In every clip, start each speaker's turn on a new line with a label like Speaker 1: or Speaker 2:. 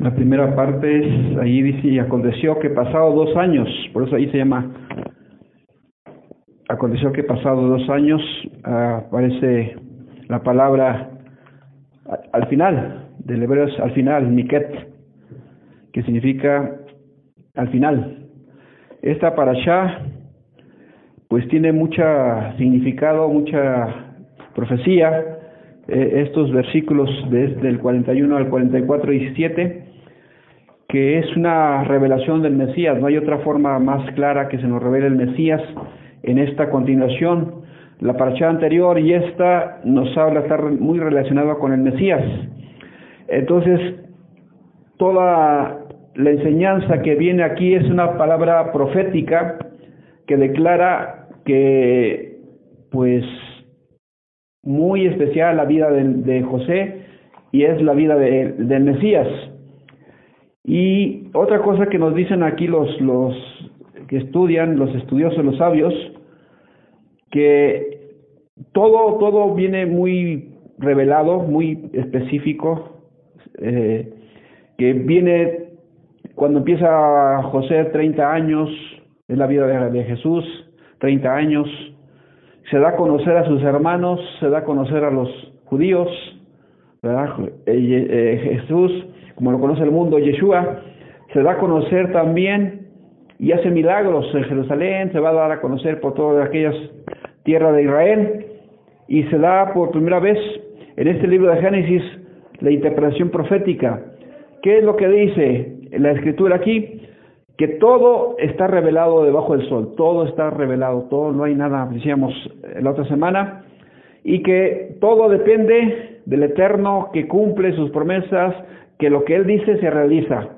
Speaker 1: La primera parte es, ahí dice, y aconteció que pasado dos años, por eso ahí se llama, aconteció que pasado dos años aparece la palabra al final, del hebreo es al final, Miket, que significa al final. Esta para allá, pues tiene mucha significado, mucha profecía, eh, estos versículos desde el 41 al 44 y 7, que es una revelación del Mesías. No hay otra forma más clara que se nos revele el Mesías en esta continuación. La parcha anterior y esta nos habla, está muy relacionada con el Mesías. Entonces, toda la enseñanza que viene aquí es una palabra profética que declara que, pues, muy especial la vida de, José y es la vida de, del Mesías. Y otra cosa que nos dicen aquí los, los que estudian, los estudiosos, los sabios, que todo, todo viene muy revelado, muy específico, eh, que viene cuando empieza José 30 años, es la vida de, de Jesús, 30 años, se da a conocer a sus hermanos, se da a conocer a los judíos. Eh, eh, Jesús, como lo conoce el mundo, Yeshua, se da a conocer también y hace milagros en Jerusalén, se va a dar a conocer por todas aquellas tierras de Israel y se da por primera vez en este libro de Génesis la interpretación profética. ¿Qué es lo que dice la escritura aquí? que todo está revelado debajo del sol, todo está revelado, todo, no hay nada, decíamos la otra semana, y que todo depende del Eterno que cumple sus promesas, que lo que Él dice se realiza,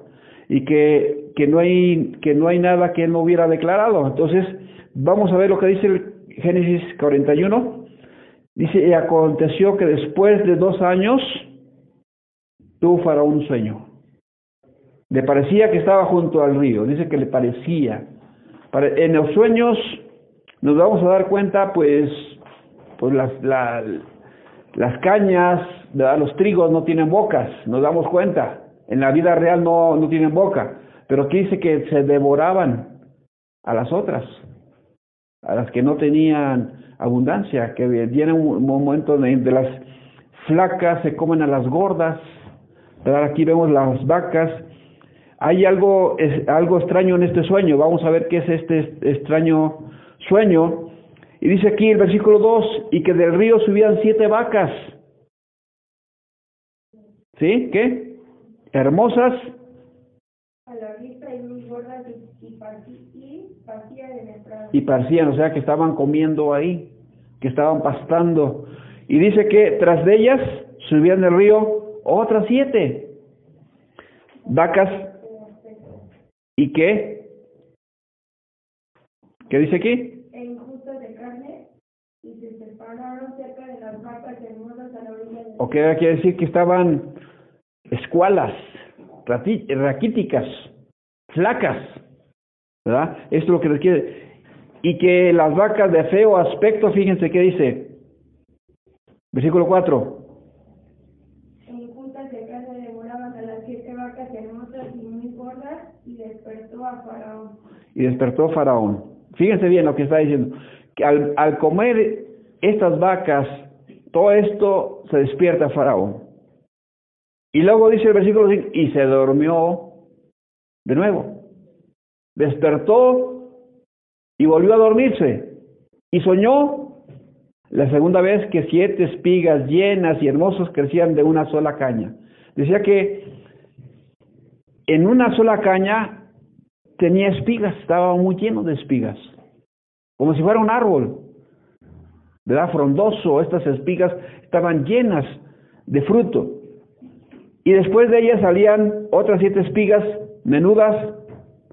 Speaker 1: y que, que, no, hay, que no hay nada que Él no hubiera declarado. Entonces, vamos a ver lo que dice el Génesis 41. Dice, y aconteció que después de dos años tuvo Faraón un sueño. Le parecía que estaba junto al río, dice que le parecía. En los sueños nos vamos a dar cuenta, pues, pues las, las cañas, los trigos no tienen bocas, nos damos cuenta. En la vida real no, no tienen boca, pero aquí dice que se devoraban a las otras, a las que no tenían abundancia, que viene un momento de, las flacas se comen a las gordas, aquí vemos las vacas hay algo, es, algo extraño en este sueño. Vamos a ver qué es este extraño sueño. Y dice aquí el versículo 2, y que del río subían siete vacas. ¿Sí? ¿Qué? Hermosas.
Speaker 2: A la vista y muy gordas y,
Speaker 1: y parcían, o sea que estaban comiendo ahí, que estaban pastando. Y dice que tras de ellas subían del río otras siete vacas ¿Y qué? ¿Qué dice aquí?
Speaker 2: De carne y se separaron cerca de las vacas hermosas a la orilla del...
Speaker 1: O qué quiere decir que estaban escualas, raquíticas, flacas, ¿verdad? Esto es lo que les quiere. Y que las vacas de feo aspecto, fíjense qué dice. Versículo 4. y despertó Faraón. Fíjense bien lo que está diciendo. Que al, al comer estas vacas, todo esto se despierta Faraón. Y luego dice el versículo 5, y se durmió de nuevo. Despertó y volvió a dormirse. Y soñó la segunda vez que siete espigas llenas y hermosas crecían de una sola caña. Decía que en una sola caña tenía espigas, estaba muy lleno de espigas, como si fuera un árbol, ¿verdad? Frondoso, estas espigas estaban llenas de fruto. Y después de ellas salían otras siete espigas menudas,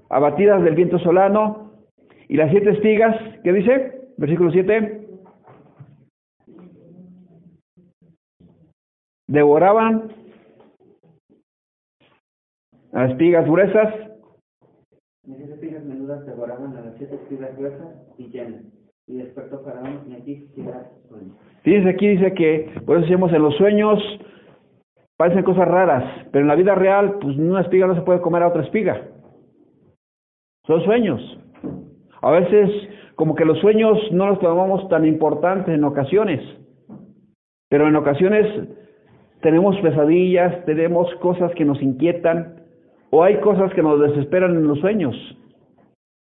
Speaker 1: abatidas del viento solano, y las siete espigas, ¿qué dice? Versículo 7. Devoraban las espigas gruesas
Speaker 3: esas espigas menudas devoraban a las siete espigas gruesas y llenas. Y despertó Faraón y aquí sueño.
Speaker 1: Fíjense aquí dice que, por eso decimos en los sueños, parecen cosas raras, pero en la vida real, pues una espiga no se puede comer a otra espiga. Son sueños. A veces, como que los sueños no los tomamos tan importantes en ocasiones, pero en ocasiones tenemos pesadillas, tenemos cosas que nos inquietan, o hay cosas que nos desesperan en los sueños.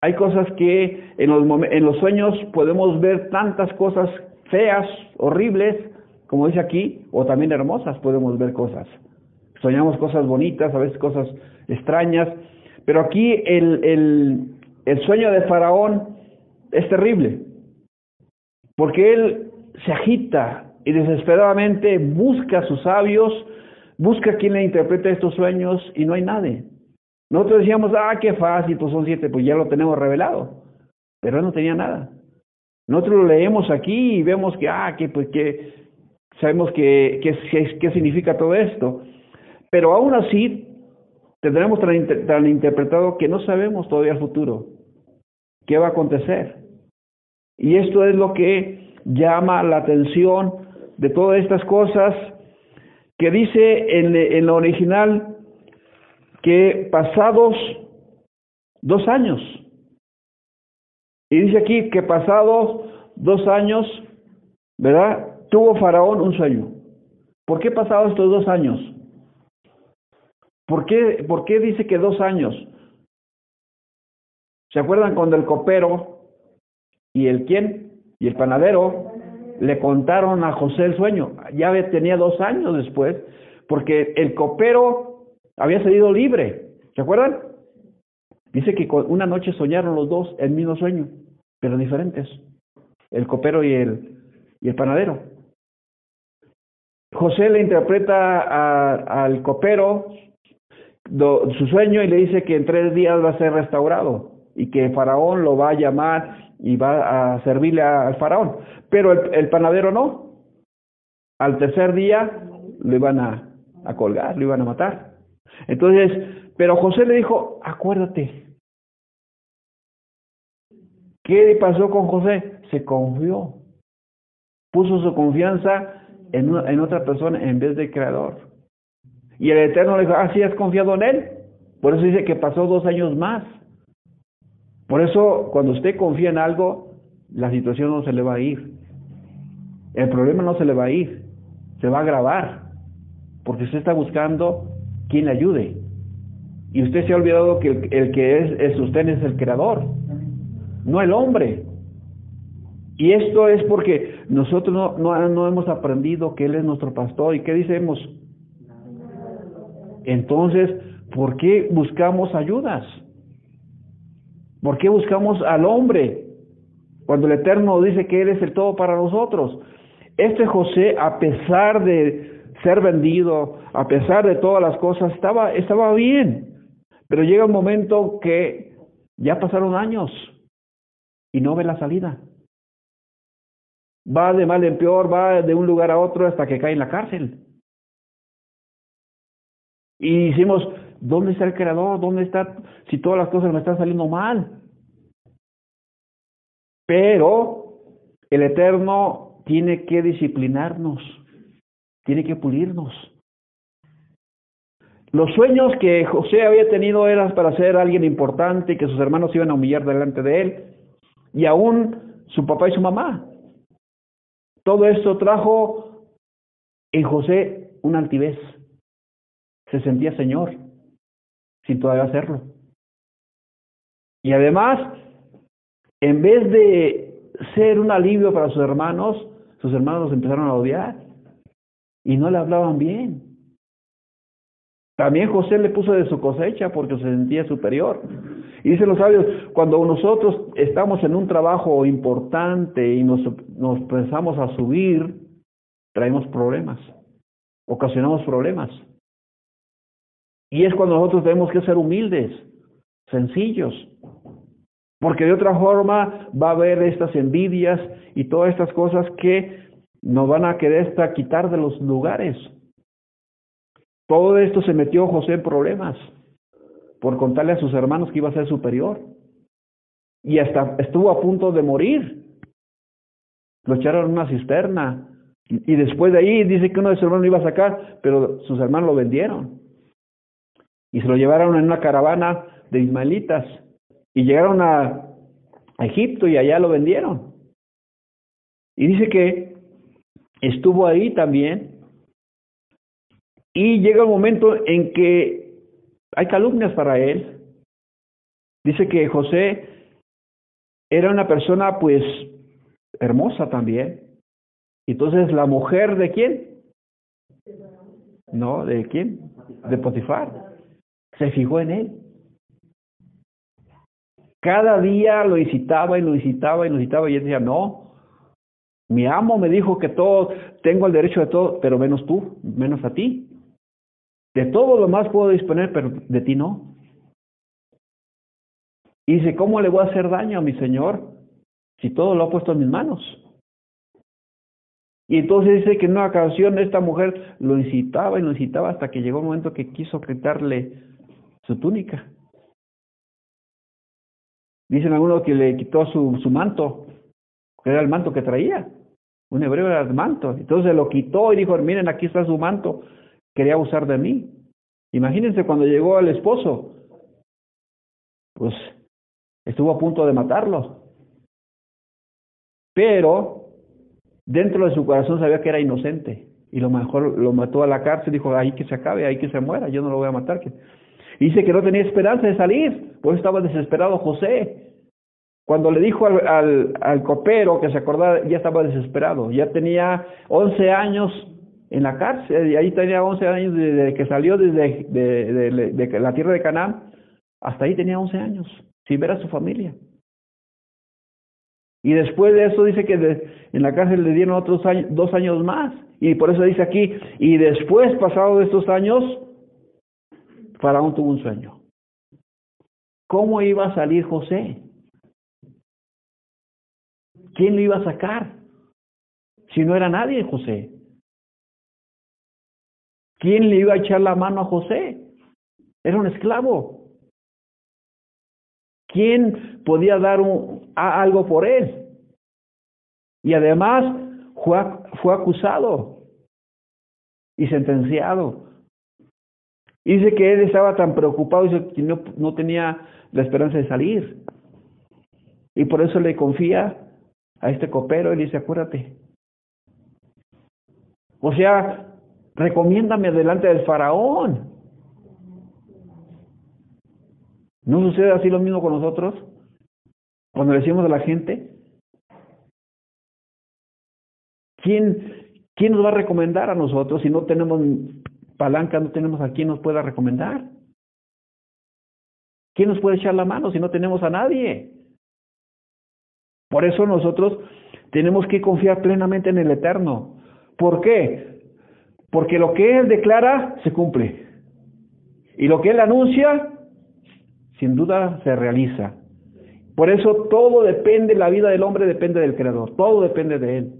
Speaker 1: Hay cosas que en los, en los sueños podemos ver tantas cosas feas, horribles, como dice aquí, o también hermosas podemos ver cosas. Soñamos cosas bonitas, a veces cosas extrañas, pero aquí el, el, el sueño de Faraón es terrible, porque él se agita y desesperadamente busca a sus sabios, busca a quien le interprete estos sueños y no hay nadie. Nosotros decíamos, ah, qué fácil, pues son siete, pues ya lo tenemos revelado, pero él no tenía nada. Nosotros lo leemos aquí y vemos que, ah, que, pues, que sabemos que, qué significa todo esto. Pero aún así, tendremos tan, interpretado que no sabemos todavía el futuro, qué va a acontecer. Y esto es lo que llama la atención de todas estas cosas que dice en, en lo original que pasados dos años, y dice aquí que pasados dos años, ¿verdad? Tuvo Faraón un sueño. ¿Por qué pasados estos dos años? ¿Por qué, ¿Por qué dice que dos años? ¿Se acuerdan cuando el copero y el quién? Y el panadero le contaron a José el sueño. Ya tenía dos años después, porque el copero había salido libre. ¿Se acuerdan? Dice que una noche soñaron los dos el mismo sueño, pero diferentes, el copero y el, y el panadero. José le interpreta al copero su sueño y le dice que en tres días va a ser restaurado y que faraón lo va a llamar y va a servirle al faraón. Pero el, el, panadero no. Al tercer día lo iban a, a colgar, lo iban a matar. Entonces, pero José le dijo, acuérdate. ¿Qué pasó con José? Se confió. Puso su confianza en, otra persona en vez del Creador. Y el Eterno le dijo, ah, sí, has confiado en Él. Por eso dice que pasó dos años más. Por eso, cuando usted confía en algo, la situación no se le va a ir. El problema no se le va a ir, se va a agravar. Porque usted está buscando quien le ayude. Y usted se ha olvidado que el, que es, es usted es el creador, no el hombre. Y esto es porque nosotros no, no, no hemos aprendido que Él es nuestro pastor. ¿Y qué decimos? Entonces, ¿por qué buscamos ayudas? ¿Por qué buscamos al hombre? Cuando el Eterno dice que Él es el todo para nosotros. Este José, a pesar de ser vendido, a pesar de todas las cosas, estaba, estaba bien. Pero llega un momento que ya pasaron años y no ve la salida. Va de mal en peor, va de un lugar a otro hasta que cae en la cárcel. Y decimos, ¿dónde está el creador? ¿Dónde está si todas las cosas me están saliendo mal? Pero el Eterno tiene que disciplinarnos, tiene que pulirnos. Los sueños que José había tenido eran para ser alguien importante y que sus hermanos iban a humillar delante de él, y aún su papá y su mamá. Todo esto trajo en José una altivez. Se sentía señor, sin todavía hacerlo. Y además, en vez de ser un alivio para sus hermanos, sus hermanos empezaron a odiar y no le hablaban bien. También José le puso de su cosecha porque se sentía superior. Y dicen los sabios, cuando nosotros estamos en un trabajo importante y nos, nos pensamos a subir, traemos problemas, ocasionamos problemas. Y es cuando nosotros tenemos que ser humildes, sencillos, porque de otra forma va a haber estas envidias y todas estas cosas que nos van a querer quitar de los lugares. Todo esto se metió José en problemas por contarle a sus hermanos que iba a ser superior. Y hasta estuvo a punto de morir. Lo echaron en una cisterna Y después de ahí dice que uno de sus hermanos lo iba a sacar, pero sus hermanos lo vendieron. Y se lo llevaron en una caravana de ismaelitas. Y llegaron a, a Egipto y allá lo vendieron. Y dice que estuvo ahí también. Y llega un momento en que hay calumnias para él. Dice que José era una persona pues hermosa también. Entonces, ¿la mujer de quién? No, ¿de quién? De Potifar. Se fijó en él. Cada día lo visitaba y lo visitaba y lo visitaba y él decía, no, mi amo me dijo que todo, tengo el derecho de todo, pero menos tú, menos a ti. De todo lo más puedo disponer, pero de ti no. Y dice, ¿cómo le voy a hacer daño a mi Señor si todo lo ha puesto en mis manos? Y entonces dice que en una ocasión esta mujer lo incitaba y lo incitaba hasta que llegó un momento que quiso quitarle su túnica. Dicen algunos que le quitó su, manto, que era el manto que traía. Un hebreo era el manto. Entonces lo quitó y dijo, miren, aquí está su manto. Quería abusar de mí. Imagínense cuando llegó al esposo, pues estuvo a punto de matarlo. Pero dentro de su corazón sabía que era inocente y lo mejor lo mató a la cárcel, dijo, ahí que se acabe, ahí que se muera, yo no lo voy a matar. dice que no tenía esperanza de salir, por eso estaba desesperado José. Cuando le dijo al, al, al copero que se acordara, ya estaba desesperado, ya tenía 11 años en la cárcel, y ahí tenía 11 años desde que salió desde de, de, la tierra de Canaán, hasta ahí tenía 11 años, sin ver a su familia. Y después de eso dice que de, en la cárcel le dieron otros años, dos años más. Y por eso dice aquí, y después, pasado de estos años, Faraón tuvo un sueño. ¿Cómo iba a salir José? ¿Quién lo iba a sacar? Si no era nadie José. ¿Quién le iba a echar la mano a José? Era un esclavo. ¿Quién podía dar un, a, algo por él? Y además fue, fue acusado y sentenciado. Y dice que él estaba tan preocupado dice que no, no tenía la esperanza de salir. Y por eso le confía a este copero y le dice, acuérdate. O sea, recomiéndame delante del faraón. ¿No sucede así lo mismo con nosotros? Cuando decimos a la gente, ¿quién, ¿quién nos va a recomendar a nosotros si no tenemos palanca, no tenemos a quien nos pueda recomendar? ¿Quién nos puede echar la mano si no tenemos a nadie? Por eso nosotros tenemos que confiar plenamente en el Eterno. ¿Por qué? Porque lo que Él declara se cumple. Y lo que Él anuncia, sin duda se realiza. Por eso todo depende, la vida del hombre depende del Creador, todo depende de Él.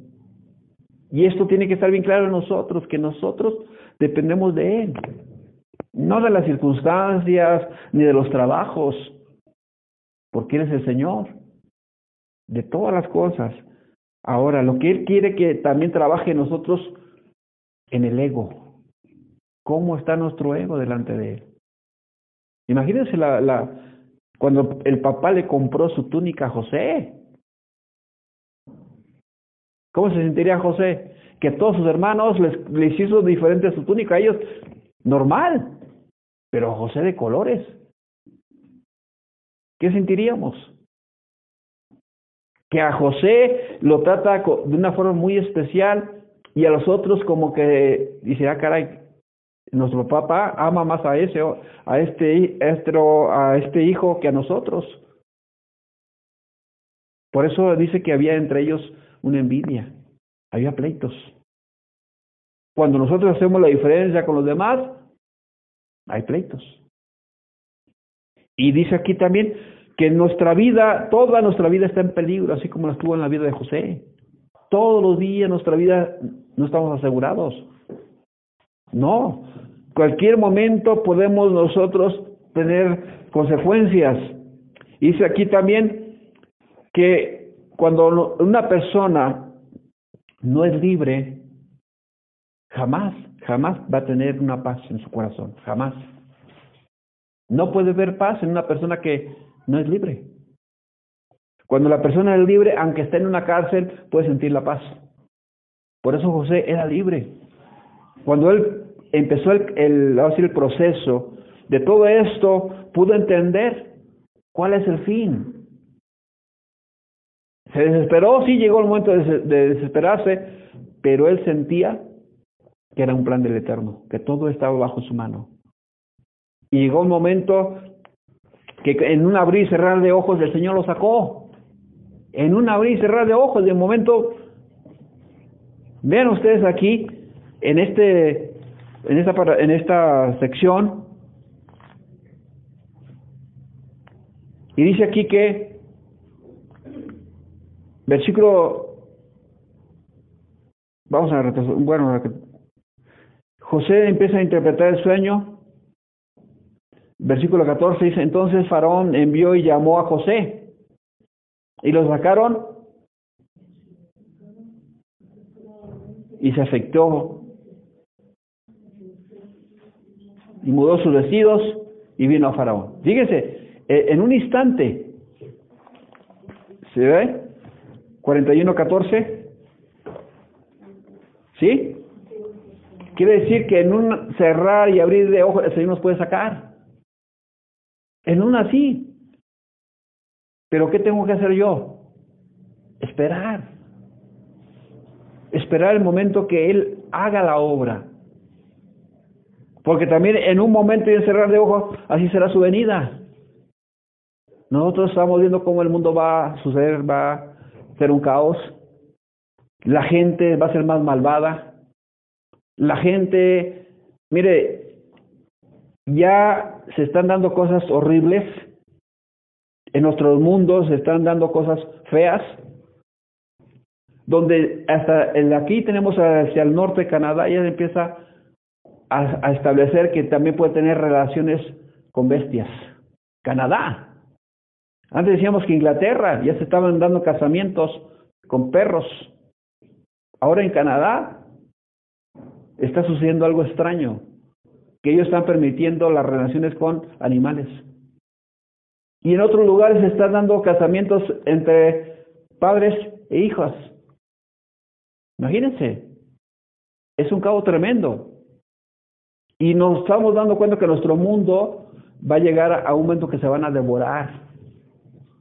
Speaker 1: Y esto tiene que estar bien claro en nosotros, que nosotros dependemos de Él, no de las circunstancias ni de los trabajos, porque Él es el Señor de todas las cosas. Ahora, lo que Él quiere que también trabaje nosotros en el ego. ¿Cómo está nuestro ego delante de Él? Imagínense la, la, cuando el papá le compró su túnica a José. ¿Cómo se sentiría José? Que todos sus hermanos les, les hizo diferente su túnica a ellos. Normal. Pero José de colores. ¿Qué sentiríamos? que a José lo trata de una forma muy especial y a los otros como que dice, ah, caray, nuestro papá ama más a ese, a este, a este hijo que a nosotros. Por eso dice que había entre ellos una envidia, había pleitos. Cuando nosotros hacemos la diferencia con los demás, hay pleitos. Y dice aquí también, que nuestra vida, toda nuestra vida está en peligro, así como la estuvo en la vida de José. Todos los días nuestra vida no estamos asegurados. No, cualquier momento podemos nosotros tener consecuencias. Dice aquí también que cuando una persona no es libre, jamás, jamás va a tener una paz en su corazón, jamás. No puede ver paz en una persona que no es libre. Cuando la persona es libre, aunque esté en una cárcel, puede sentir la paz. Por eso José era libre. Cuando él empezó el, el, el proceso de todo esto, pudo entender cuál es el fin. Se desesperó, sí llegó el momento de, de desesperarse, pero él sentía que era un plan del Eterno, que todo estaba bajo su mano. Y llegó un momento que en un abrir y cerrar de ojos el Señor lo sacó. En un abrir y cerrar de ojos, de momento, vean ustedes aquí, en este, en esta, en esta sección, y dice aquí que, versículo, vamos a retrasar, bueno, José empieza a interpretar el sueño, Versículo 14 dice, entonces Faraón envió y llamó a José y lo sacaron y se afectó y mudó sus vestidos y vino a Faraón. Fíjese, eh, en un instante, ¿se ve? 41-14, ¿sí? Quiere decir que en un cerrar y abrir de ojos el Señor nos puede sacar. En una sí. Pero ¿qué tengo que hacer yo? Esperar. Esperar el momento que Él haga la obra. Porque también en un momento y cerrar de ojos, así será su venida. Nosotros estamos viendo cómo el mundo va a suceder, va a ser un caos. La gente va a ser más malvada. La gente, mire, ya se están dando cosas horribles, en nuestros mundos se están dando cosas feas, donde hasta el aquí tenemos hacia el norte Canadá ya empieza a, a establecer que también puede tener relaciones con bestias. Canadá. Antes decíamos que Inglaterra ya se estaban dando casamientos con perros. Ahora en Canadá está sucediendo algo extraño que ellos están permitiendo las relaciones con animales. Y en otros lugares se están dando casamientos entre padres e hijas. Imagínense, es un cabo tremendo. Y nos estamos dando cuenta que nuestro mundo va a llegar a un momento que se van a devorar.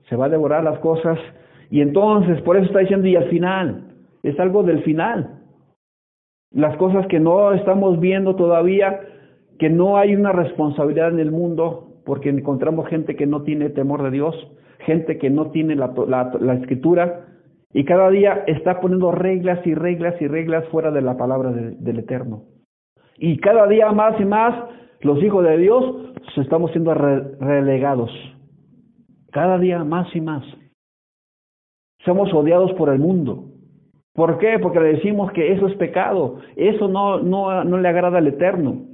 Speaker 1: Se va a devorar las cosas. Y entonces, por eso está diciendo, y al final, es algo del final. Las cosas que no estamos viendo todavía, que no hay una responsabilidad en el mundo porque encontramos gente que no tiene temor de Dios, gente que no tiene la, la, escritura y cada día está poniendo reglas y reglas y reglas fuera de la palabra del Eterno. Y cada día más y más los hijos de Dios estamos siendo relegados. Cada día más y más. Somos odiados por el mundo. ¿Por qué? Porque le decimos que eso es pecado. Eso no, no, no le agrada al Eterno.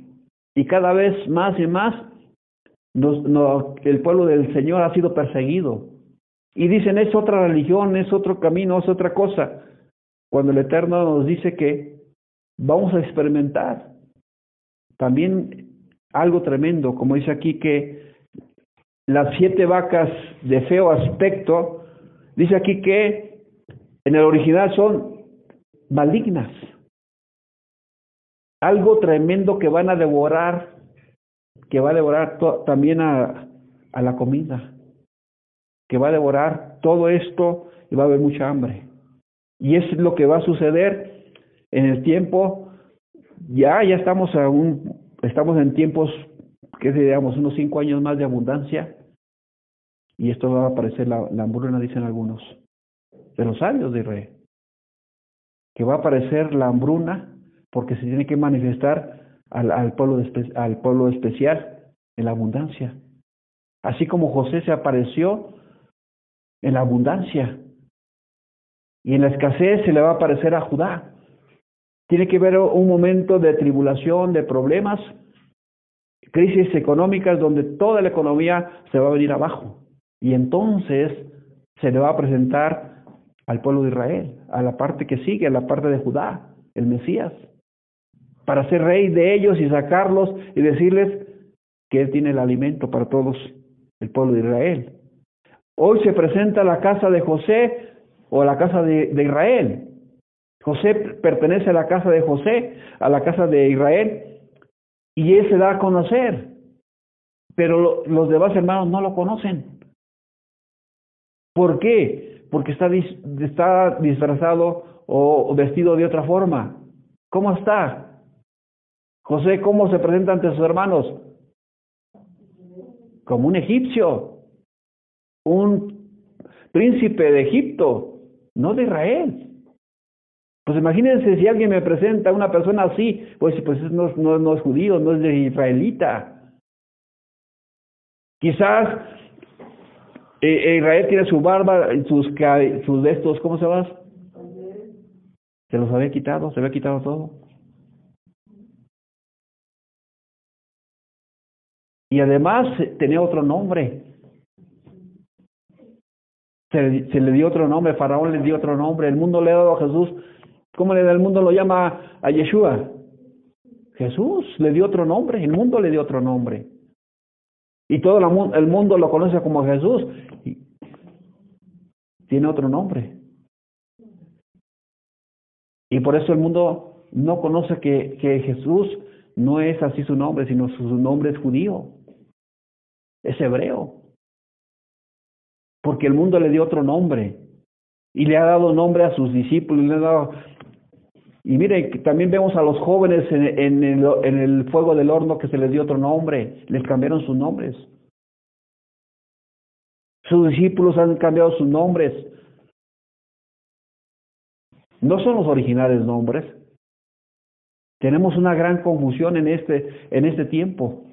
Speaker 1: Y cada vez más y más el pueblo del Señor ha sido perseguido. Y dicen, es otra religión, es otro camino, es otra cosa. Cuando el Eterno nos dice que vamos a experimentar también algo tremendo, como dice aquí que las siete vacas de feo aspecto, dice aquí que en el original son malignas algo tremendo que van a devorar, que va a devorar también a, a la comida, que va a devorar todo esto y va a haber mucha hambre. Y es lo que va a suceder en el tiempo, ya, ya estamos aún, estamos en tiempos, que digamos, unos cinco años más de abundancia, y esto va a aparecer la, hambruna, dicen algunos, de los sabios de Israel, que va a aparecer la hambruna porque se tiene que manifestar al, al, pueblo, al pueblo especial en la abundancia. Así como José se apareció en la abundancia y en la escasez se le va a aparecer a Judá. Tiene que haber un momento de tribulación, de problemas, crisis económicas donde toda la economía se va a venir abajo. Y entonces se le va a presentar al pueblo de Israel, a la parte que sigue, a la parte de Judá, el Mesías. para ser rey de ellos y sacarlos y decirles que Él tiene el alimento para todos el pueblo de Israel. Hoy se presenta la casa de José o la casa de, Israel. José pertenece a la casa de José, a la casa de Israel, y él se da a conocer. Pero los demás hermanos no lo conocen. ¿Por qué? Porque está, está disfrazado o vestido de otra forma. ¿Cómo está? José, ¿cómo se presenta ante sus hermanos? Como un egipcio, un príncipe de Egipto, no de Israel. Pues imagínense si alguien me presenta una persona así, pues, pues no, no, no es judío, no es de israelita. Quizás eh, eh, Israel tiene su barba, sus, sus de estos, ¿cómo se llama? Se los había quitado, se había quitado todo. Y además tenía otro nombre. Se, se, le dio otro nombre, Faraón le dio otro nombre, el mundo le ha dado a Jesús. ¿Cómo le da el mundo lo llama a Yeshua? Jesús le dio otro nombre, el mundo le dio otro nombre. Y todo el mundo lo conoce como Jesús. Tiene otro nombre. Y por eso el mundo no conoce que, que Jesús no es así su nombre, sino su nombre es judío. Es hebreo. Porque el mundo le dio otro nombre. Y le ha dado nombre a sus discípulos. Y mire, también vemos a los jóvenes en, en, el, en el fuego del horno que se les dio otro nombre, les cambiaron sus nombres. Sus discípulos han cambiado sus nombres. No son los originales nombres. Tenemos una gran confusión en este, en este tiempo.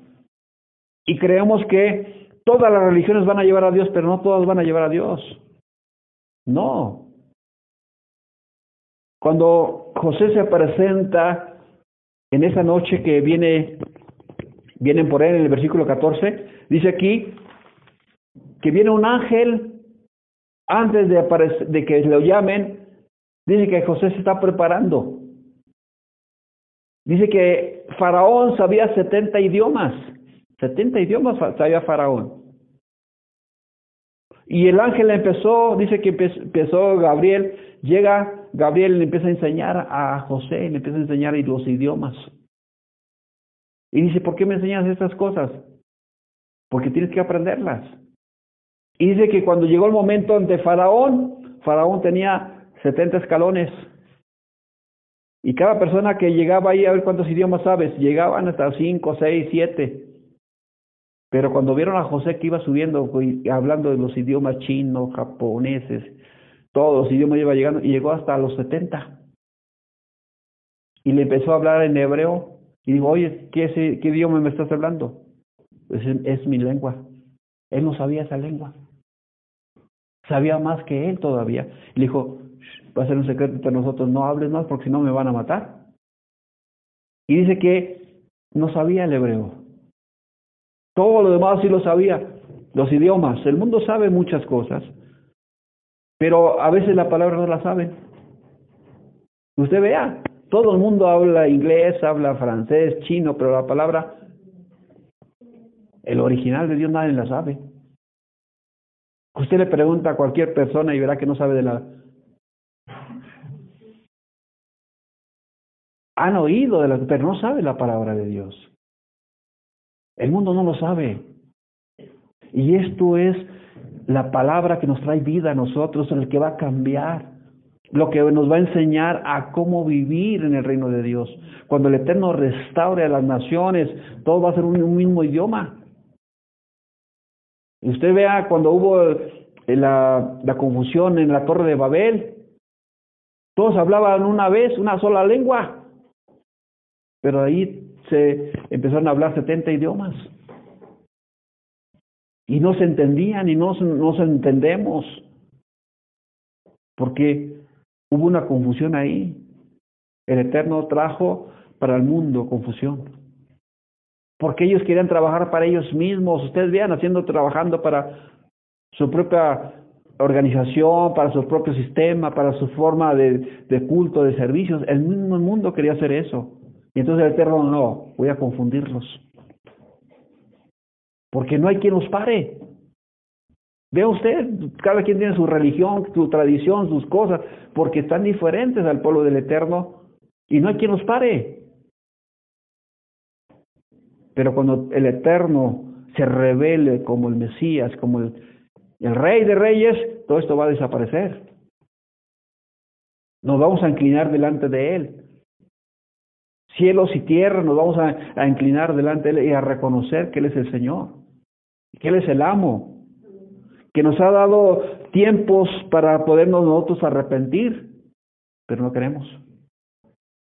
Speaker 1: Y creemos que todas las religiones van a llevar a Dios, pero no todas van a llevar a Dios. No. Cuando José se presenta en esa noche que viene, vienen por él en el versículo 14, dice aquí que viene un ángel antes de, aparecer, de que lo llamen, dice que José se está preparando. Dice que Faraón sabía 70 idiomas, 70 idiomas sabía Faraón. Y el ángel empezó, dice que empezó Gabriel, llega Gabriel le empieza a enseñar a José, le empieza a enseñar los idiomas. Y dice, ¿por qué me enseñas estas cosas? Porque tienes que aprenderlas. Y dice que cuando llegó el momento ante Faraón, Faraón tenía 70 escalones. Y cada persona que llegaba ahí a ver cuántos idiomas sabes, llegaban hasta 5, 6, 7. Pero cuando vieron a José que iba subiendo, hablando de los idiomas chinos, japoneses, todos los idiomas iba llegando y llegó hasta los 70. Y le empezó a hablar en hebreo y dijo, oye, ¿qué, idioma me estás hablando? Es, es mi lengua. Él no sabía esa lengua. Sabía más que él todavía. Y le dijo, va a ser un secreto entre nosotros, no hables más porque si no me van a matar. Y dice que no sabía el hebreo. Todo lo demás sí lo sabía, los idiomas. El mundo sabe muchas cosas, pero a veces la palabra no la saben. Usted vea, todo el mundo habla inglés, habla francés, chino, pero la palabra, el original de Dios nadie la sabe. Usted le pregunta a cualquier persona y verá que no sabe de la... Han oído de la... pero no sabe la palabra de Dios. El mundo no lo sabe. Y esto es la palabra que nos trae vida a nosotros, el que va a cambiar, lo que nos va a enseñar a cómo vivir en el reino de Dios. Cuando el Eterno restaure a las naciones, todo va a ser un, mismo idioma. Usted vea cuando hubo eh, la confusión en la torre de Babel, todos hablaban una vez, una sola lengua, pero ahí se empezaron a hablar 70 idiomas y no se entendían y no nos entendemos porque hubo una confusión ahí. El Eterno trajo para el mundo confusión. Porque ellos querían trabajar para ellos mismos. Ustedes vean haciendo, trabajando para su propia organización, para su propio sistema, para su forma de, de culto, de servicios. El mismo mundo quería hacer eso. Entonces el Eterno no, voy a confundirlos. Porque no hay quien los pare. Vea usted, cada quien tiene su religión, su tradición, sus cosas, porque están diferentes al pueblo del Eterno y no hay quien los pare. Pero cuando el Eterno se revele como el Mesías, como el, el Rey de Reyes, todo esto va a desaparecer. Nos vamos a inclinar delante de Él. Cielos y tierra nos vamos a, inclinar delante de Él y a reconocer que Él es el Señor, que Él es el amo, que nos ha dado tiempos para podernos nosotros arrepentir, pero no queremos.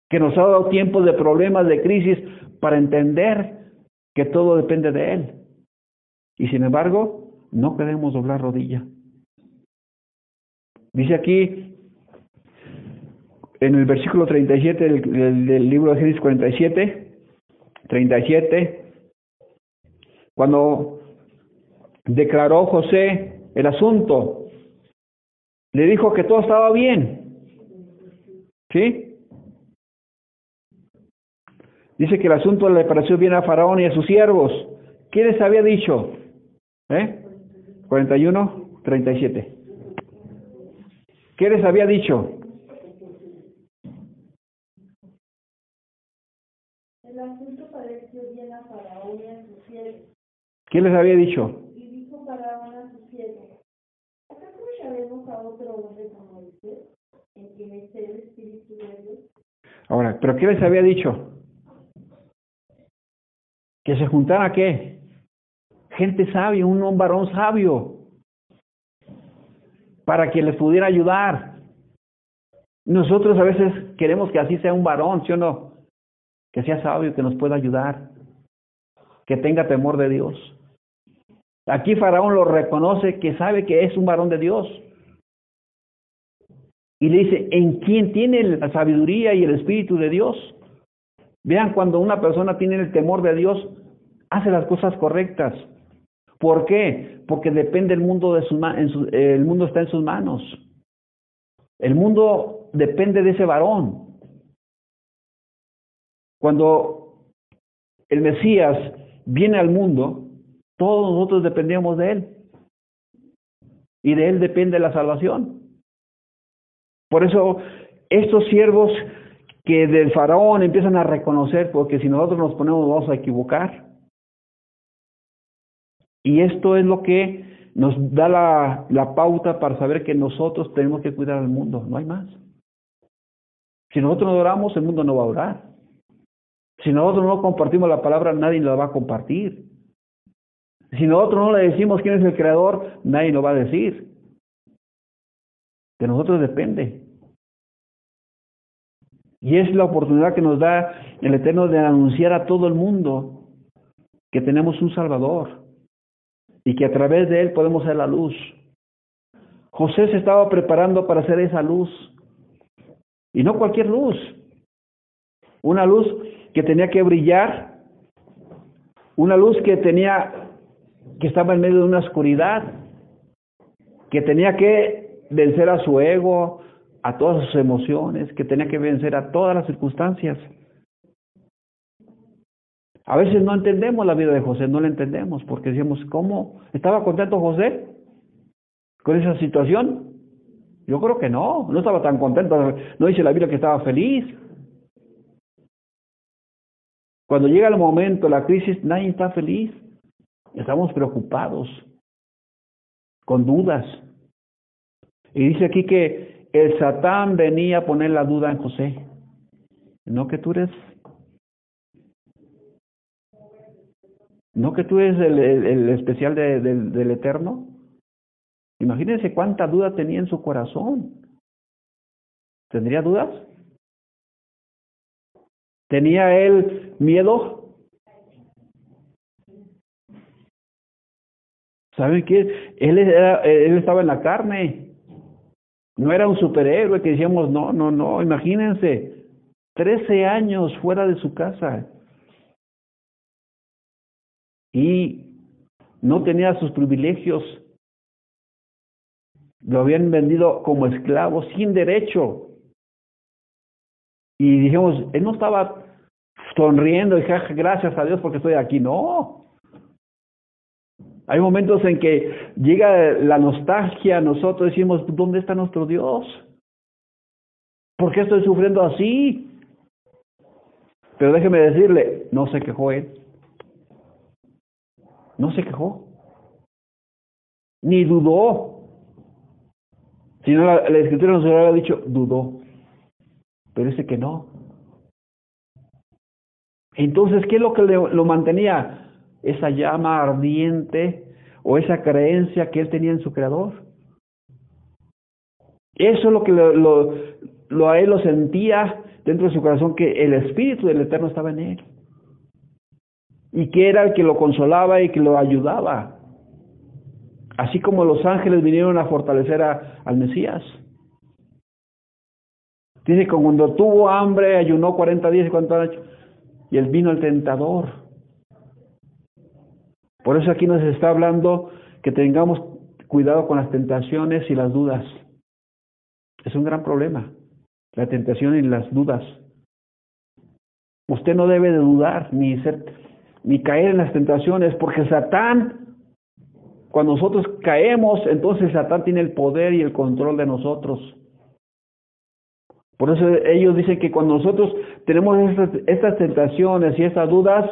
Speaker 1: Que nos ha dado tiempos de problemas, de crisis, para entender que todo depende de Él. Y sin embargo, no queremos doblar rodilla. Dice aquí, en el versículo 37 del, del, del libro de Génesis 47, 37, cuando declaró José el asunto, le dijo que todo estaba bien. ¿Sí? Dice que el asunto le pareció bien a Faraón y a sus siervos. ¿Qué les había dicho? ¿Eh? 41, 37. ¿Qué les había dicho?
Speaker 2: El asunto pareció bien a Faraón y a sus siervos.
Speaker 1: ¿Qué les había dicho?
Speaker 2: Y dijo Faraón a sus siervos, ¿acaso llamaremos a otro hombre como en quien esté el Espíritu de Dios?
Speaker 1: Ahora, ¿pero qué les había dicho? Que se juntara qué? Gente sabia, un, un varón sabio, para que les pudiera ayudar. Nosotros a veces queremos que así sea un varón, ¿sí o no? Que sea sabio, que nos pueda ayudar, que tenga temor de Dios. Aquí Faraón lo reconoce que sabe que es un varón de Dios. Y le dice, ¿en quién tiene la sabiduría y el espíritu de Dios? Vean, cuando una persona tiene el temor de Dios, hace las cosas correctas. ¿Por qué? Porque depende el mundo de sus en su, el mundo está en sus manos. El mundo depende de ese varón. Cuando el Mesías viene al mundo, todos nosotros dependemos de él. Y de él depende la salvación. Por eso estos siervos que del faraón empiezan a reconocer, porque si nosotros nos ponemos vamos a equivocar. Y esto es lo que nos da la, la pauta para saber que nosotros tenemos que cuidar al mundo, no hay más. Si nosotros no oramos, el mundo no va a orar. Si nosotros no compartimos la palabra, nadie la va a compartir. Si nosotros no le decimos quién es el creador, nadie lo va a decir. De nosotros depende. Y es la oportunidad que nos da el Eterno de anunciar a todo el mundo que tenemos un Salvador y que a través de él podemos ser la luz. José se estaba preparando para hacer esa luz. Y no cualquier luz. Una luz que tenía que brillar. Una luz que tenía que estaba en medio de una oscuridad, que tenía que vencer a su ego, a todas sus emociones, que tenía que vencer a todas las circunstancias. A veces no entendemos la vida de José, no la entendemos, porque decimos, ¿cómo? ¿Estaba contento José con esa situación? Yo creo que no, no estaba tan contento, no dice la Biblia que estaba feliz. Cuando llega el momento, la crisis, nadie está feliz. Estamos preocupados, con dudas. Y dice aquí que el Satán venía a poner la duda en José. No que tú eres, no que tú eres el, el, especial de, de, del Eterno. Imagínense cuánta duda tenía en su corazón. ¿Tendría dudas? ¿Tenía él miedo? ¿Saben qué? Él, era, él estaba en la carne. No era un superhéroe que decíamos, no, no, no, imagínense, 13 años fuera de su casa. Y no tenía sus privilegios. Lo habían vendido como esclavo sin derecho. Y dijimos, él no estaba sonriendo y gracias a Dios porque estoy aquí. No. Hay momentos en que llega la nostalgia, nosotros decimos, ¿dónde está nuestro Dios? ¿Por qué estoy sufriendo así? Pero déjeme decirle, no se quejó él. No se quejó. Ni dudó. Si no, la, escritura nos hubiera dicho, dudó. Pero dice que no. Entonces, ¿qué es lo que lo mantenía? Esa llama ardiente o esa creencia que él tenía en su creador. Eso es lo que lo, lo, a él lo sentía dentro de su corazón, que el Espíritu del Eterno estaba en él. Y que era el que lo consolaba y que lo ayudaba. Así como los ángeles vinieron a fortalecer a, al Mesías. Dice que cuando tuvo hambre, ayunó 40 días y cuánto y él vino el tentador. Por eso aquí nos está hablando que tengamos cuidado con las tentaciones y las dudas. Es un gran problema, la tentación y las dudas. Usted no debe de dudar ni ser ni caer en las tentaciones, porque Satán, cuando nosotros caemos, entonces Satán tiene el poder y el control de nosotros. Por eso ellos dicen que cuando nosotros tenemos estas, estas tentaciones y estas dudas,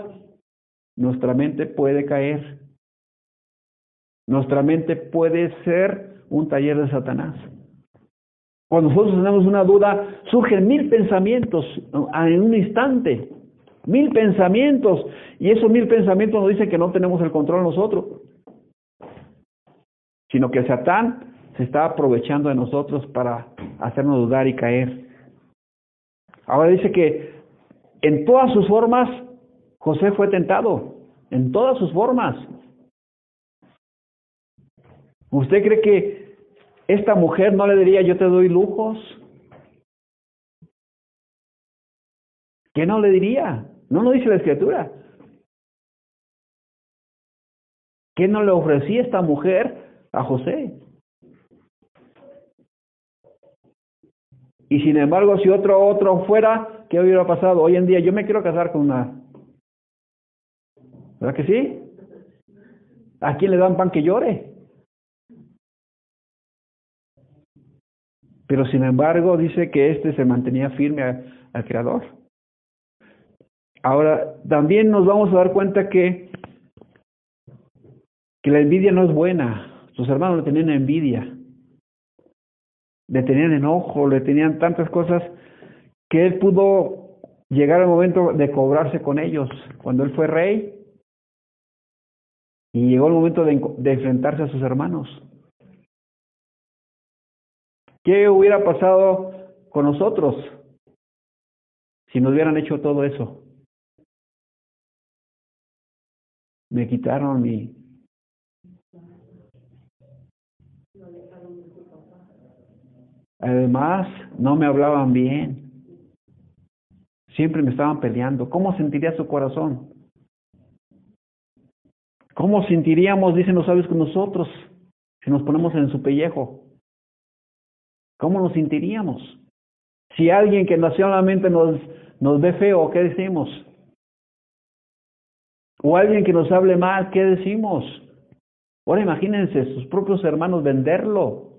Speaker 1: nuestra mente puede caer. Nuestra mente puede ser un taller de Satanás. Cuando nosotros tenemos una duda, surgen mil pensamientos en un instante. Mil pensamientos. Y esos mil pensamientos nos dicen que no tenemos el control nosotros. Sino que Satán se está aprovechando de nosotros para hacernos dudar y caer. Ahora dice que en todas sus formas José fue tentado. En todas sus formas. ¿Usted cree que esta mujer no le diría yo te doy lujos? ¿Qué no le diría? No lo dice la escritura. ¿Qué no le ofrecía esta mujer a José? Y sin embargo, si otro otro fuera, ¿qué hubiera pasado? Hoy en día yo me quiero casar con una. ¿Verdad que sí? ¿A quién le dan pan que llore? Pero sin embargo dice que éste se mantenía firme al Creador. Ahora, también nos vamos a dar cuenta que, que la envidia no es buena. Sus hermanos le tenían envidia, le tenían enojo, le tenían tantas cosas que él pudo llegar al momento de cobrarse con ellos. Cuando él fue rey y llegó el momento de, enfrentarse a sus hermanos. ¿Qué hubiera pasado con nosotros si nos hubieran hecho todo eso? Me quitaron mi... Además, no me hablaban bien. Siempre me estaban peleando. ¿Cómo sentiría su corazón? ¿Cómo sentiríamos, dicen los sabios, con nosotros si nos ponemos en su pellejo? ¿Cómo nos sentiríamos? Si alguien que nacionalmente nos, nos ve feo, ¿qué decimos? O alguien que nos hable mal, ¿qué decimos? Ahora imagínense, sus propios hermanos venderlo.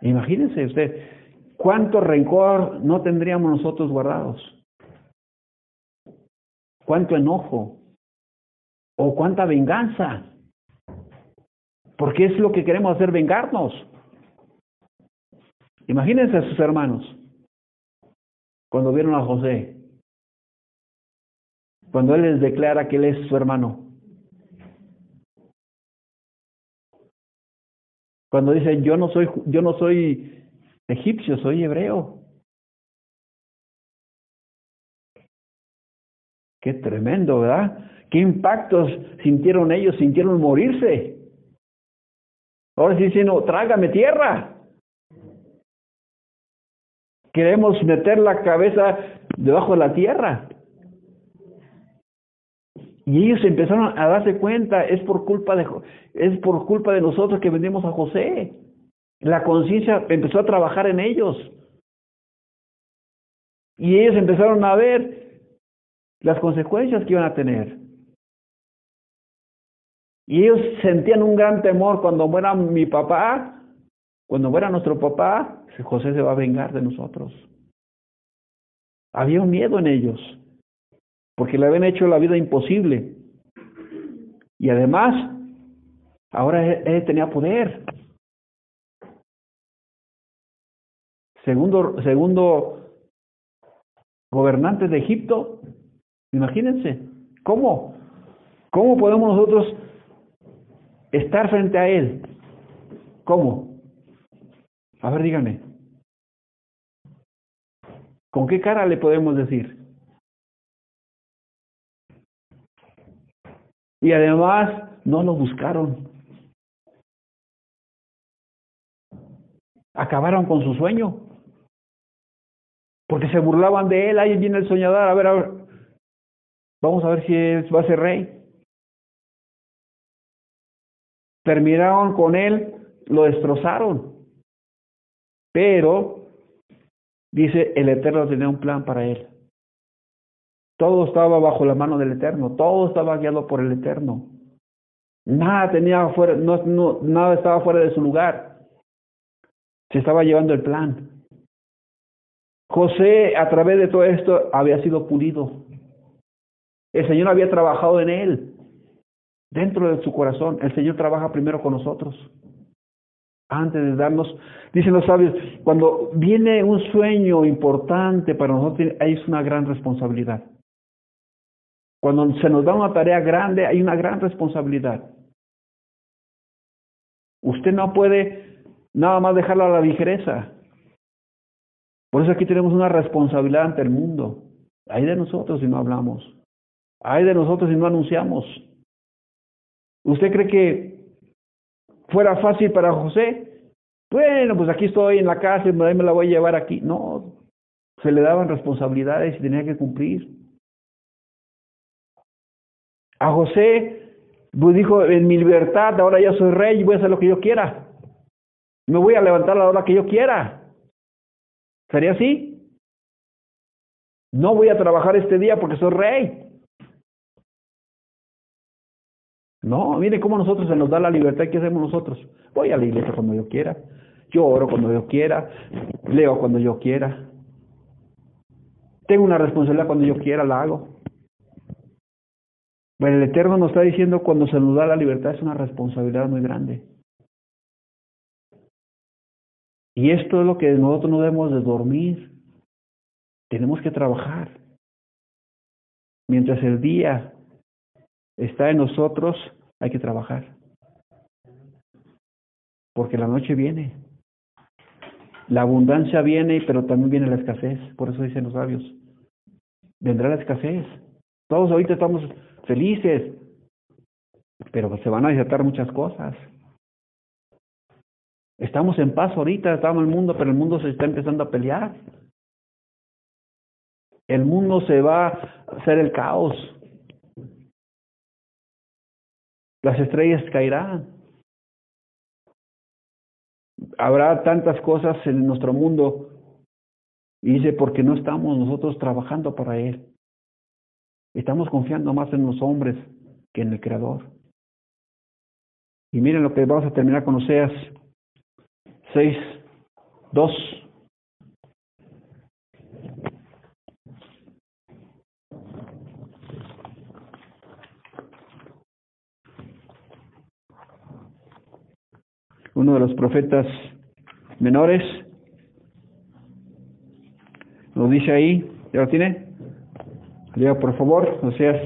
Speaker 1: Imagínense usted, ¿cuánto rencor no tendríamos nosotros guardados? ¿Cuánto enojo? ¿O cuánta venganza? Porque es lo que queremos hacer, vengarnos. Imagínense a sus hermanos cuando vieron a José, cuando él les declara que él es su hermano. Cuando dice, yo no soy, yo no soy egipcio, soy hebreo. Qué tremendo, ¿verdad? ¿Qué impactos sintieron ellos? Sintieron morirse. Ahora sí diciendo, trágame tierra. Queremos meter la cabeza debajo de la tierra. Y ellos empezaron a darse cuenta, es por culpa de, es por culpa de nosotros que vendimos a José. La conciencia empezó a trabajar en ellos. Y ellos empezaron a ver las consecuencias que iban a tener. Y ellos sentían un gran temor cuando muera mi papá, cuando muera nuestro papá, José se va a vengar de nosotros. Había un miedo en ellos, porque le habían hecho la vida imposible. Y además, ahora él, tenía poder. Segundo, segundo gobernante de Egipto, imagínense, ¿cómo? ¿Cómo podemos nosotros estar frente a Él. ¿Cómo? A ver, díganme. ¿Con qué cara le podemos decir? Y además no lo buscaron. Acabaron con su sueño. Porque se burlaban de él. Ahí viene el soñador. A ver, a ver. Vamos a ver si va a ser rey terminaron con él, lo destrozaron. Pero, dice, el Eterno tenía un plan para él. Todo estaba bajo la mano del Eterno, todo estaba guiado por el Eterno. Nada tenía fuera, no, no, nada estaba fuera de su lugar. Se estaba llevando el plan. José, a través de todo esto, había sido pulido. El Señor había trabajado en él dentro de su corazón. El Señor trabaja primero con nosotros. Antes de darnos, dicen los sabios, cuando viene un sueño importante para nosotros, ahí es una gran responsabilidad. Cuando se nos da una tarea grande, hay una gran responsabilidad. Usted no puede nada más dejarlo a la ligereza. Por eso aquí tenemos una responsabilidad ante el mundo. Hay de nosotros si no hablamos. Hay de nosotros si no anunciamos. ¿Usted cree que fuera fácil para José? Bueno, pues aquí estoy en la casa y me la voy a llevar aquí. No, se le daban responsabilidades y tenía que cumplir. A José pues dijo, en mi libertad, ahora ya soy rey y voy a hacer lo que yo quiera. Me voy a levantar a la hora que yo quiera. ¿Sería así? No voy a trabajar este día porque soy rey. No, mire cómo nosotros se nos da la libertad. ¿Qué hacemos nosotros? Voy a la iglesia cuando yo quiera. Yo oro cuando yo quiera. Leo cuando yo quiera. Tengo una responsabilidad cuando yo quiera, la hago. Bueno, el Eterno nos está diciendo cuando se nos da la libertad es una responsabilidad muy grande. Y esto es lo que nosotros no debemos de dormir. Tenemos que trabajar. Mientras el día está en nosotros, hay que trabajar. Porque la noche viene. La abundancia viene, pero también viene la escasez. Por eso dicen los sabios. Vendrá la escasez. Todos ahorita estamos felices, pero se van a desatar muchas cosas. Estamos en paz ahorita, estamos en el mundo, pero el mundo se está empezando a pelear. El mundo se va a hacer el caos. Las estrellas caerán. Habrá tantas cosas en nuestro mundo. Y dice, porque no estamos nosotros trabajando para Él. Estamos confiando más en los hombres que en el Creador. Y miren lo que vamos a terminar con Oseas 6, 2. Uno de los profetas menores. Lo dice ahí, ¿ya lo tiene? Lea por favor, Oseas.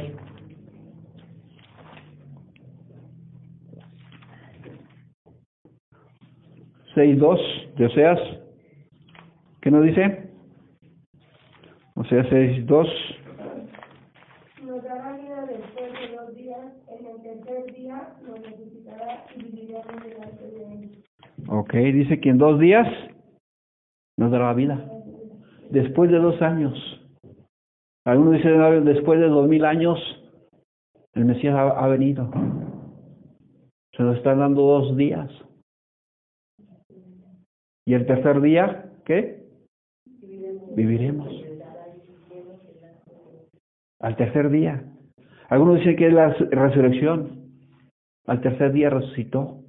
Speaker 1: Seis dos de Oseas. ¿Qué nos dice? Oseas seis dos.
Speaker 2: Nos vida después de dos días, en el él.
Speaker 1: Ok, dice que en dos días nos dará vida. Después de dos años. Algunos dicen después de dos mil años, el Mesías ha, ha venido. Se nos están dando dos días. Y el tercer día, ¿qué? Viviremos. al tercer día. Algunos dicen que es la resurrección. Al tercer día resucitó.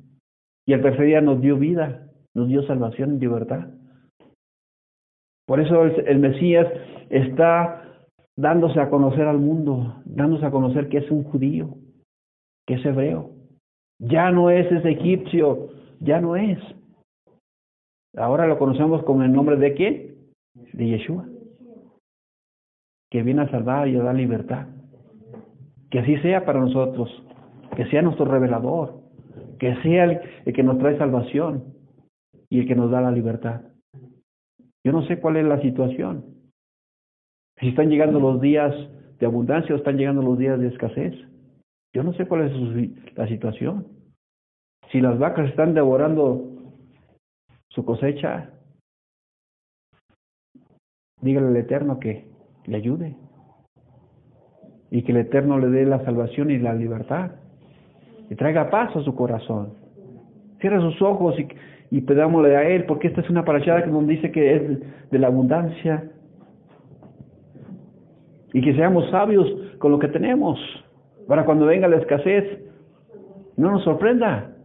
Speaker 1: Y al tercer día nos dio vida, nos dio salvación y libertad. Por eso el, Mesías está dándose a conocer al mundo, dándose a conocer que es un judío, que es hebreo. Ya no es ese egipcio, ya no es. Ahora lo conocemos con el nombre de quién? De Yeshua. Que viene a salvar y a dar libertad. Que así sea para nosotros. Que sea nuestro revelador. Que sea el que nos trae salvación y el que nos da la libertad. Yo no sé cuál es la situación. Si están llegando los días de abundancia o están llegando los días de escasez. Yo no sé cuál es la situación. Si las vacas están devorando su cosecha, dígale al Eterno que le ayude y que el Eterno le dé la salvación y la libertad y traiga paz a su corazón. Cierra sus ojos y y pedámosle a Él, porque esta es una parachada que nos dice que es de la abundancia. Y que seamos sabios con lo que tenemos, para cuando venga la escasez, no nos sorprenda.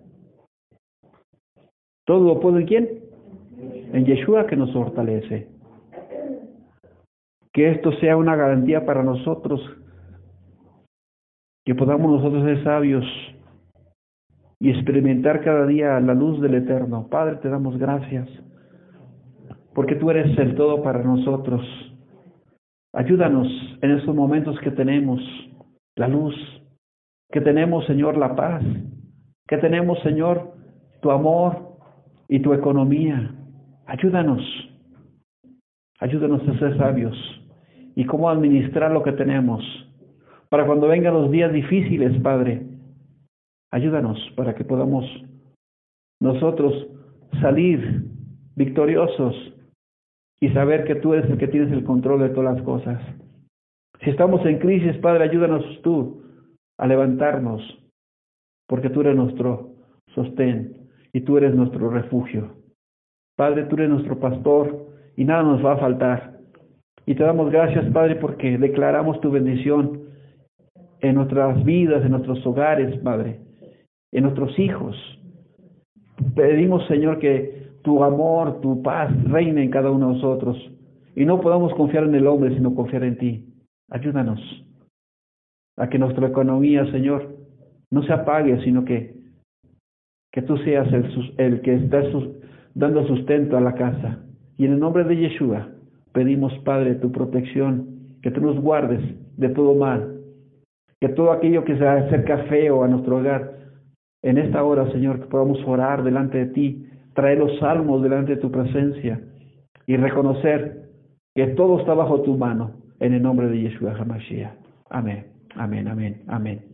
Speaker 1: Todo lo puede en quién? En Yeshua que nos fortalece. Que esto sea una garantía para nosotros, que podamos nosotros ser sabios y experimentar cada día la luz del Eterno. Padre, te damos gracias porque tú eres el todo para nosotros. Ayúdanos en estos momentos que tenemos la luz, que tenemos, Señor, la paz, que tenemos, Señor, tu amor y tu economía. Ayúdanos, ayúdanos a ser sabios y cómo administrar lo que tenemos para cuando vengan los días difíciles, Padre, Ayúdanos para que podamos nosotros salir victoriosos y saber que tú eres el que tienes el control de todas las cosas. Si estamos en crisis, Padre, ayúdanos tú a levantarnos, porque tú eres nuestro sostén y tú eres nuestro refugio. Padre, tú eres nuestro pastor y nada nos va a faltar. Y te damos gracias, Padre, porque declaramos tu bendición en nuestras vidas, en nuestros hogares, Padre en nuestros hijos. Pedimos, Señor, que tu amor, tu paz reine en cada uno de nosotros y no podamos confiar en el hombre, sino confiar en ti. Ayúdanos a que nuestra economía, Señor, no se apague, sino que, que tú seas el, el que está dando sustento a la casa. Y en el nombre de Yeshua pedimos, Padre, tu protección, que tú nos guardes de todo mal, que todo aquello que se acerca feo a nuestro hogar, en esta hora, Señor, que podamos orar delante de ti, traer los salmos delante de tu presencia y reconocer que todo está bajo tu mano en el nombre de Yeshua HaMashiach. Amén, amén, amén, amén.